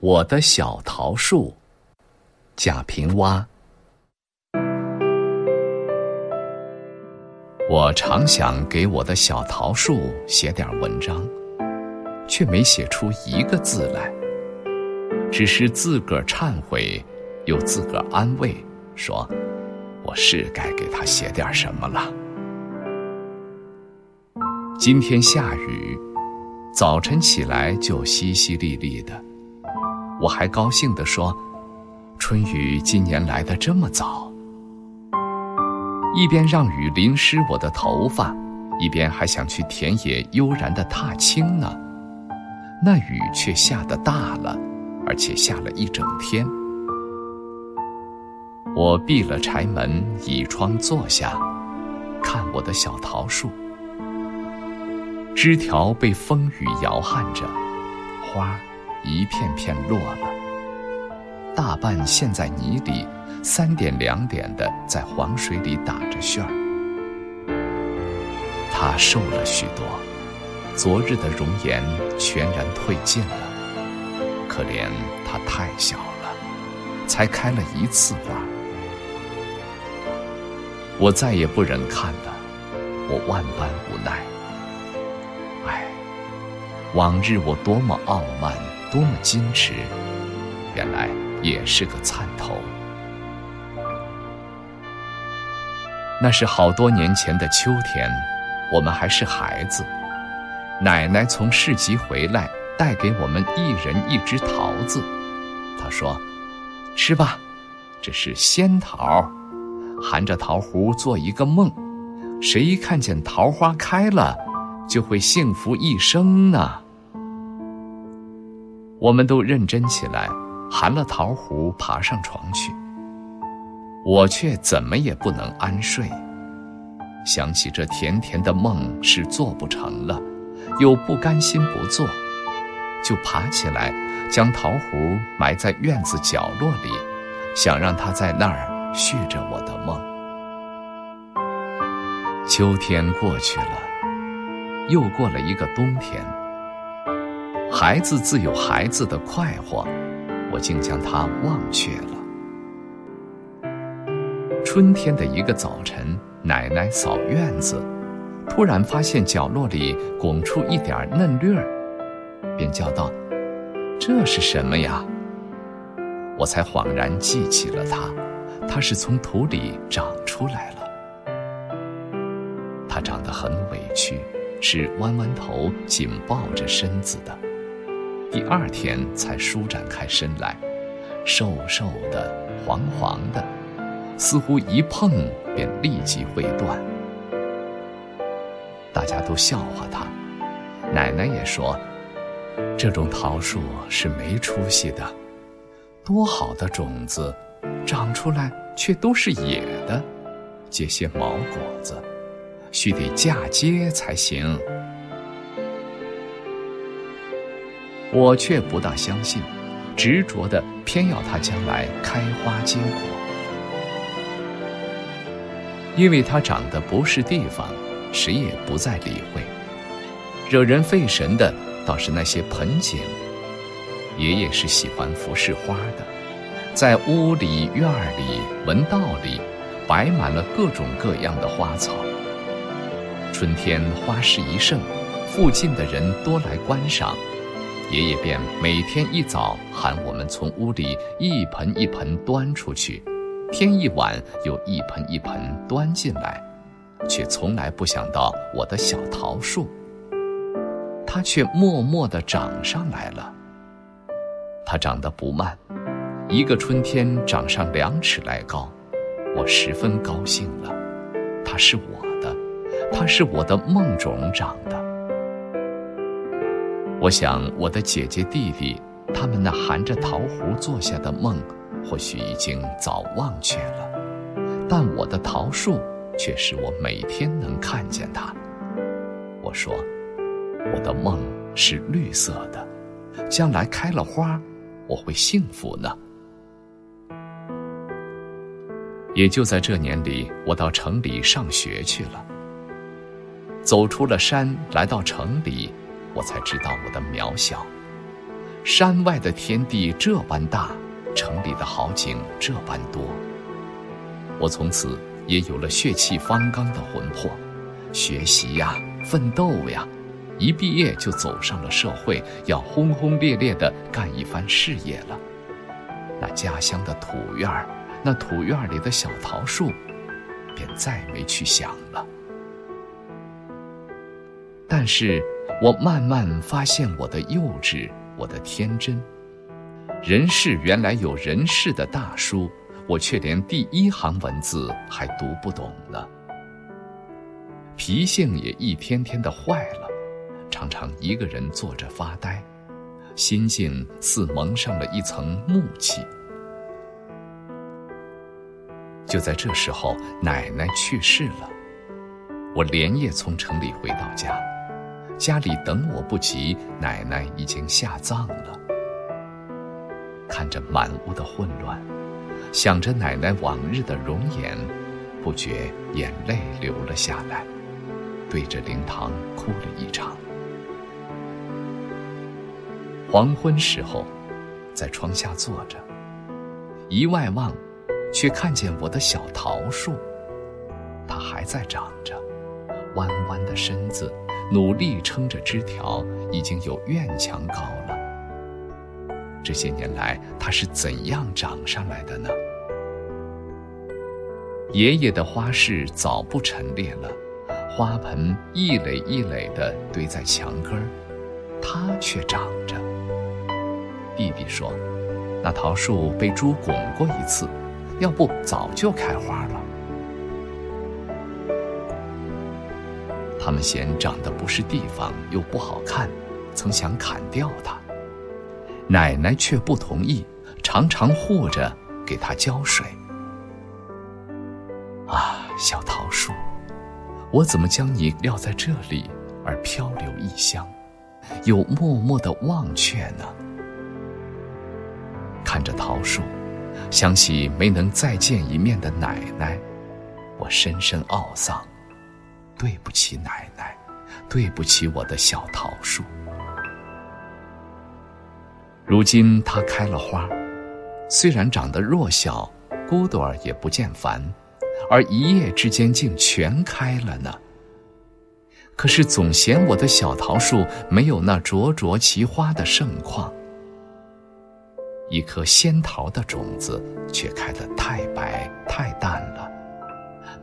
我的小桃树，贾平凹。我常想给我的小桃树写点文章，却没写出一个字来，只是自个儿忏悔，又自个儿安慰，说：“我是该给他写点什么了。”今天下雨，早晨起来就淅淅沥沥的。我还高兴地说：“春雨今年来的这么早。”一边让雨淋湿我的头发，一边还想去田野悠然的踏青呢。那雨却下得大了，而且下了一整天。我闭了柴门，倚窗坐下，看我的小桃树，枝条被风雨摇撼着，花儿。一片片落了，大半陷在泥里，三点两点的在黄水里打着旋儿。他瘦了许多，昨日的容颜全然褪尽了。可怜他太小了，才开了一次花。我再也不忍看了，我万般无奈。唉，往日我多么傲慢。多么矜持，原来也是个灿头。那是好多年前的秋天，我们还是孩子。奶奶从市集回来，带给我们一人一只桃子。她说：“吃吧，这是仙桃，含着桃核做一个梦，谁看见桃花开了，就会幸福一生呢。”我们都认真起来，含了桃核爬上床去。我却怎么也不能安睡，想起这甜甜的梦是做不成了，又不甘心不做，就爬起来，将桃核埋在院子角落里，想让它在那儿续着我的梦。秋天过去了，又过了一个冬天。孩子自有孩子的快活，我竟将它忘却了。春天的一个早晨，奶奶扫院子，突然发现角落里拱出一点嫩绿儿，便叫道：“这是什么呀？”我才恍然记起了它，它是从土里长出来了。它长得很委屈，是弯弯头、紧抱着身子的。第二天才舒展开身来，瘦瘦的，黄黄的，似乎一碰便立即会断。大家都笑话他，奶奶也说：“这种桃树是没出息的，多好的种子，长出来却都是野的，结些毛果子，须得嫁接才行。”我却不大相信，执着的偏要它将来开花结果，因为它长得不是地方，谁也不再理会。惹人费神的倒是那些盆景。爷爷是喜欢服侍花的，在屋里、院里、门道里，摆满了各种各样的花草。春天花市一盛，附近的人多来观赏。爷爷便每天一早喊我们从屋里一盆一盆端出去，天一晚又一盆一盆端进来，却从来不想到我的小桃树。它却默默地长上来了。它长得不慢，一个春天长上两尺来高，我十分高兴了。它是我的，它是我的梦种长的。我想，我的姐姐弟弟，他们那含着桃核做下的梦，或许已经早忘却了，但我的桃树却是我每天能看见它。我说，我的梦是绿色的，将来开了花，我会幸福呢。也就在这年里，我到城里上学去了，走出了山，来到城里。我才知道我的渺小，山外的天地这般大，城里的好景这般多。我从此也有了血气方刚的魂魄，学习呀，奋斗呀，一毕业就走上了社会，要轰轰烈烈的干一番事业了。那家乡的土院儿，那土院里的小桃树，便再没去想了。但是我慢慢发现我的幼稚，我的天真。人世原来有人世的大书。我却连第一行文字还读不懂呢，脾性也一天天的坏了，常常一个人坐着发呆，心境似蒙上了一层木气。就在这时候，奶奶去世了，我连夜从城里回到家，家里等我不及，奶奶已经下葬了，看着满屋的混乱。想着奶奶往日的容颜，不觉眼泪流了下来，对着灵堂哭了一场。黄昏时候，在窗下坐着，一外望，却看见我的小桃树，它还在长着，弯弯的身子，努力撑着枝条，已经有院墙高了。这些年来，它是怎样长上来的呢？爷爷的花室早不陈列了，花盆一垒一垒的堆在墙根儿，它却长着。弟弟说：“那桃树被猪拱过一次，要不早就开花了。”他们嫌长得不是地方，又不好看，曾想砍掉它。奶奶却不同意，常常护着，给它浇水。啊，小桃树，我怎么将你撂在这里，而漂流异乡，又默默的忘却呢？看着桃树，想起没能再见一面的奶奶，我深深懊丧。对不起奶奶，对不起我的小桃树。如今它开了花，虽然长得弱小，骨朵儿也不见繁，而一夜之间竟全开了呢。可是总嫌我的小桃树没有那灼灼其花的盛况，一颗仙桃的种子却开得太白太淡了，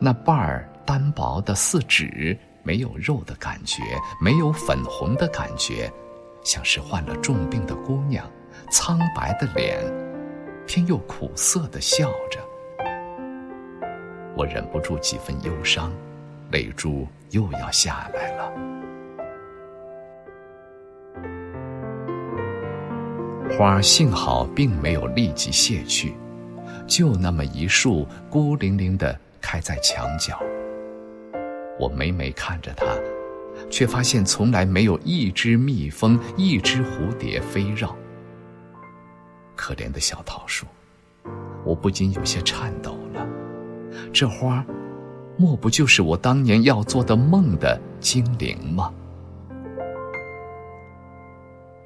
那瓣儿单薄的似纸，没有肉的感觉，没有粉红的感觉。像是患了重病的姑娘，苍白的脸，偏又苦涩的笑着。我忍不住几分忧伤，泪珠又要下来了。花幸好并没有立即谢去，就那么一束孤零零的开在墙角。我每每看着它。却发现从来没有一只蜜蜂、一只蝴蝶飞绕。可怜的小桃树，我不禁有些颤抖了。这花，莫不就是我当年要做的梦的精灵吗？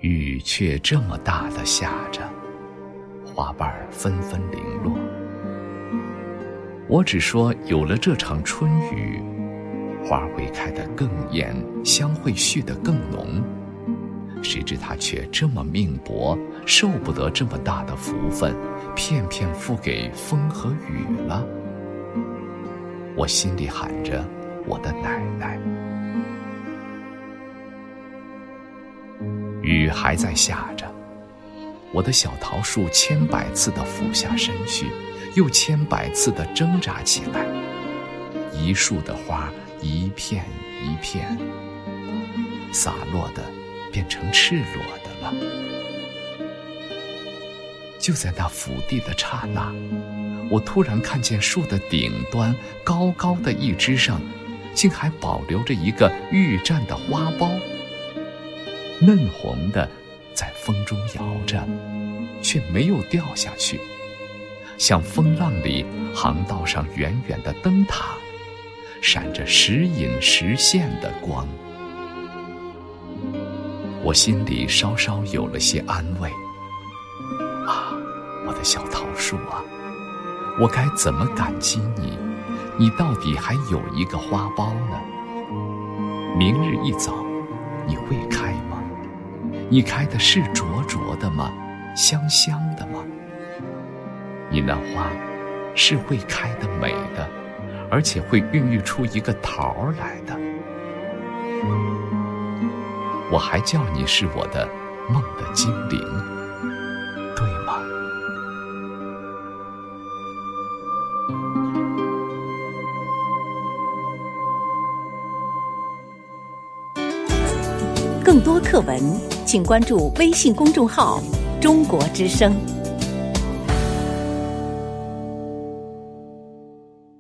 雨却这么大的下着，花瓣纷纷零落。我只说有了这场春雨。花会开得更艳，香会续得更浓。谁知他却这么命薄，受不得这么大的福分，片片付给风和雨了。我心里喊着我的奶奶。雨还在下着，我的小桃树千百次的俯下身去，又千百次的挣扎起来。一树的花。一片一片洒落的，变成赤裸的了。就在那伏地的刹那，我突然看见树的顶端高高的一枝上，竟还保留着一个玉绽的花苞，嫩红的，在风中摇着，却没有掉下去，像风浪里航道上远远的灯塔。闪着时隐时现的光，我心里稍稍有了些安慰。啊，我的小桃树啊，我该怎么感激你？你到底还有一个花苞呢。明日一早，你会开吗？你开的是灼灼的吗？香香的吗？你那花是会开的美的，而且会孕育出一个桃儿来的。我还叫你是我的梦的精灵，对吗？更多课文，请关注微信公众号“中国之声”。